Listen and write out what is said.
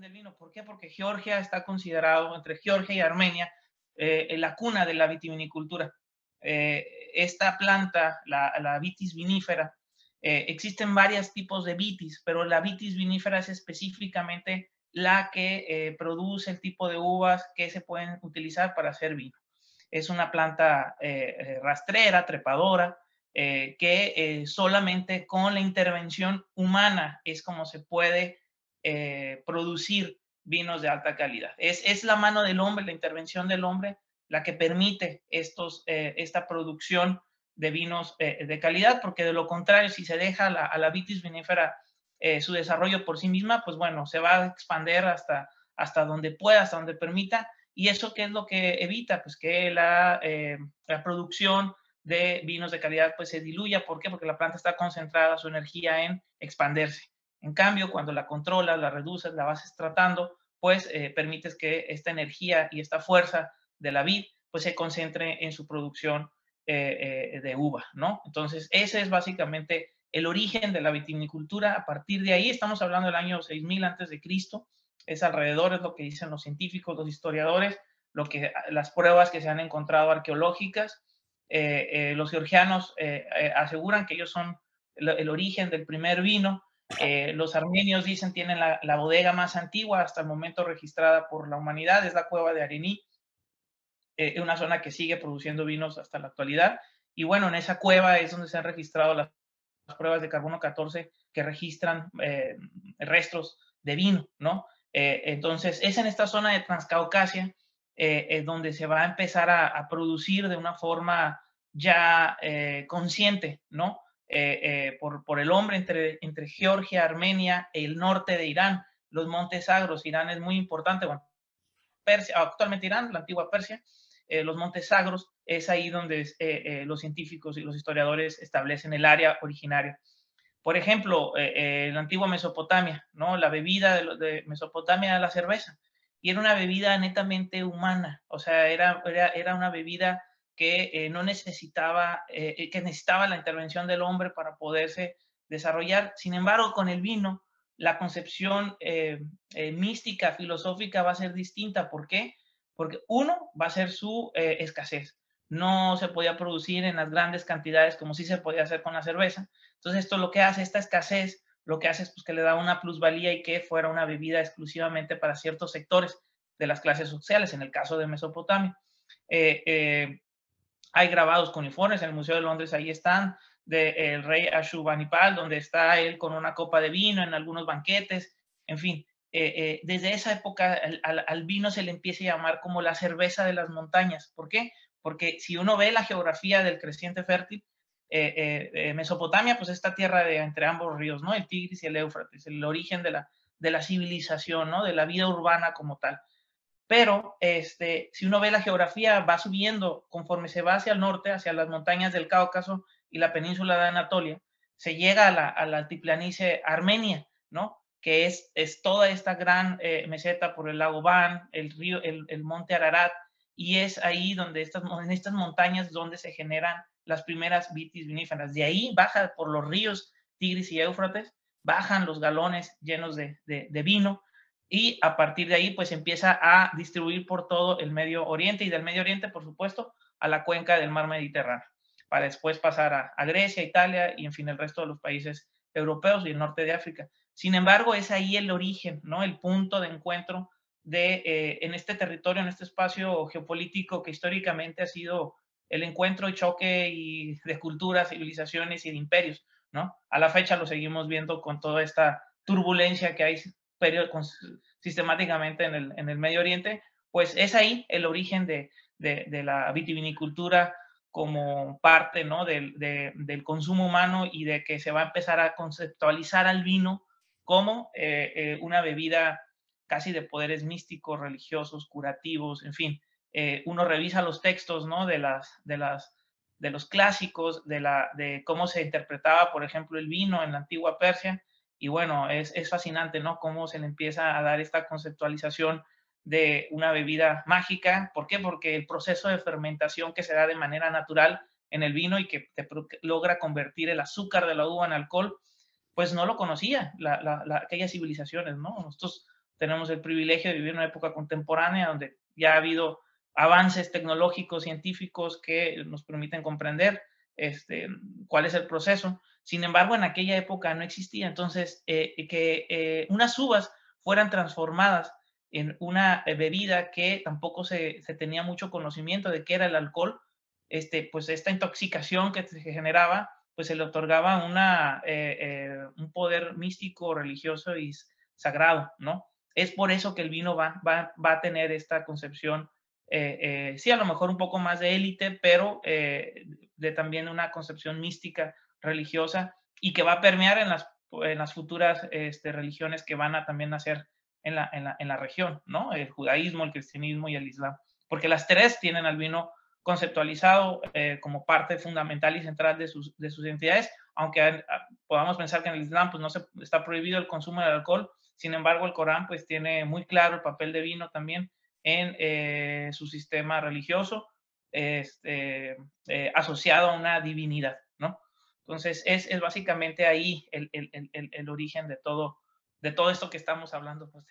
del vino. ¿Por qué? Porque Georgia está considerado, entre Georgia y Armenia, eh, la cuna de la vitivinicultura. Eh, esta planta, la, vitis vinífera, eh, existen varios tipos de vitis, pero la vitis vinífera es específicamente la que produce el tipo de uvas que se pueden utilizar para hacer vino. Es una planta rastrera, trepadora, que solamente con la intervención humana es como se puede producir vinos de alta calidad. Es, es la mano del hombre, la intervención del hombre, la que permite estos, eh, esta producción de vinos eh, de calidad, porque de lo contrario, si se deja a la vitis vinífera eh, su desarrollo por sí misma, pues bueno, se va a expandir hasta, hasta donde pueda, hasta donde permita. ¿Y eso qué es lo que evita? Pues que la, la producción de vinos de calidad pues se diluya. ¿Por qué? Porque la planta está concentrada su energía en expandirse. En cambio, cuando la controlas, la reduces, la vas tratando, pues eh, permites que esta energía y esta fuerza de la vid pues se concentre en su producción eh, eh, de uva, ¿no? Entonces, ese es básicamente el origen de la vitivinicultura. A partir de ahí, estamos hablando del año 6000 antes de Cristo, es alrededor, es lo que dicen los científicos, los historiadores, lo que, las pruebas que se han encontrado arqueológicas. los georgianos aseguran que ellos son el origen del primer vino, eh, los armenios dicen tienen la, bodega más antigua hasta el momento registrada por la humanidad, es la cueva de Arení, eh, una zona que sigue produciendo vinos hasta la actualidad. Y bueno, en esa cueva es donde se han registrado las, pruebas de carbono 14 que registran eh, restos de vino, ¿no? entonces, es en esta zona de Transcaucasia donde se va a empezar a, a producir de una forma ya consciente, ¿no? Eh, eh, por, el hombre entre, entre Georgia, Armenia el norte de Irán, los montes Sagros. Irán es muy importante, Persia, actualmente Irán, la antigua Persia, eh, los montes Sagros, es ahí donde los científicos y los historiadores establecen el área originaria. Por ejemplo, la antigua Mesopotamia, ¿no? La bebida de, de, Mesopotamia era la cerveza, y era una bebida netamente humana, o sea, era, era, era una bebida que eh, no necesitaba, eh, eh, que necesitaba la intervención del hombre para poderse desarrollar. Sin embargo, con el vino, la concepción mística, filosófica va a ser distinta. ¿Por qué? Porque uno va a ser su escasez. No se podía producir en las grandes cantidades como sí se podía hacer con la cerveza. Entonces, esto lo que hace, esta escasez, lo que hace es pues, que le da una plusvalía y que fuera una bebida exclusivamente para ciertos sectores de las clases sociales, en el caso de Mesopotamia. Hay grabados con en el Museo de Londres, ahí están, del rey Ashurbanipal, donde está él con una copa de vino en algunos banquetes, en fin. Eh, eh, desde esa época al, vino se le empieza a llamar como la cerveza de las montañas. ¿Por qué? Porque si uno ve la geografía del creciente fértil, eh, Mesopotamia, pues esta tierra de entre ambos ríos, ¿no? El Tigris y el Éufrates, el origen de la, de la civilización, ¿no? De la vida urbana como tal. Pero este, si uno ve la geografía, va subiendo conforme se va hacia el norte, hacia las montañas del Cáucaso y la península de Anatolia, se llega a la, altiplanicie armenia, ¿no? Que es, es toda esta gran eh, meseta por el lago Van, el río, el, monte Ararat, y es ahí donde estas, en estas montañas donde se generan las primeras vitis viníferas. De ahí baja por los ríos Tigris y Éufrates, bajan los galones llenos de, de vino y a partir de ahí pues empieza a distribuir por todo el Medio Oriente y del Medio Oriente, por supuesto, a la cuenca del mar Mediterráneo, para después pasar a, Grecia, Italia y en fin el resto de los países europeos y el norte de África. Sin embargo, es ahí el origen, ¿no? El punto de encuentro de, eh, en este territorio, en este espacio geopolítico que históricamente ha sido el encuentro y choque y de culturas, civilizaciones y de imperios, ¿no? A la fecha lo seguimos viendo con toda esta turbulencia que hay sistemáticamente en el, en el, Medio Oriente, pues es ahí el origen de, de, la vitivinicultura como parte ¿no? del, del, consumo humano y de que se va a empezar a conceptualizar al vino como eh, eh, una bebida casi de poderes místicos, religiosos, curativos, en fin. Eh, uno revisa los textos ¿no? de, las, de, las, de los clásicos, de, la, de cómo se interpretaba, por ejemplo, el vino en la antigua Persia, y bueno, es, es, fascinante, ¿no? Cómo se le empieza a dar esta conceptualización de una bebida mágica. ¿Por qué? Porque el proceso de fermentación que se da de manera natural en el vino y que te logra convertir el azúcar de la uva en alcohol, pues no lo conocía la, la, aquellas civilizaciones, ¿no? Nosotros tenemos el privilegio de vivir en una época contemporánea donde ya ha habido avances tecnológicos, científicos que nos permiten comprender este, cuál es el proceso. Sin embargo, en aquella época no existía. Entonces, eh, que eh, unas uvas fueran transformadas en una bebida que tampoco se, tenía mucho conocimiento de qué era el alcohol, este, pues esta intoxicación que se generaba, pues se le otorgaba una, eh, un poder místico, religioso y sagrado, ¿no? Es por eso que el vino va, va, va a tener esta concepción eh, eh, sí, a lo mejor un poco más de élite, pero eh, de también una concepción mística religiosa y que va a permear en las, en las futuras este, religiones que van a también nacer en la, en, la, en la, región, ¿no? El judaísmo, el cristianismo y el islam, porque las tres tienen al vino conceptualizado como parte fundamental y central de sus, de sus identidades, aunque ah, podamos pensar que en el islam pues no se, está prohibido el consumo del alcohol, sin embargo el Corán pues tiene muy claro el papel de vino también en eh, su sistema religioso este, eh, asociado a una divinidad, ¿no? Entonces, es, básicamente ahí el, el, origen de todo, de todo esto que estamos hablando. Pues,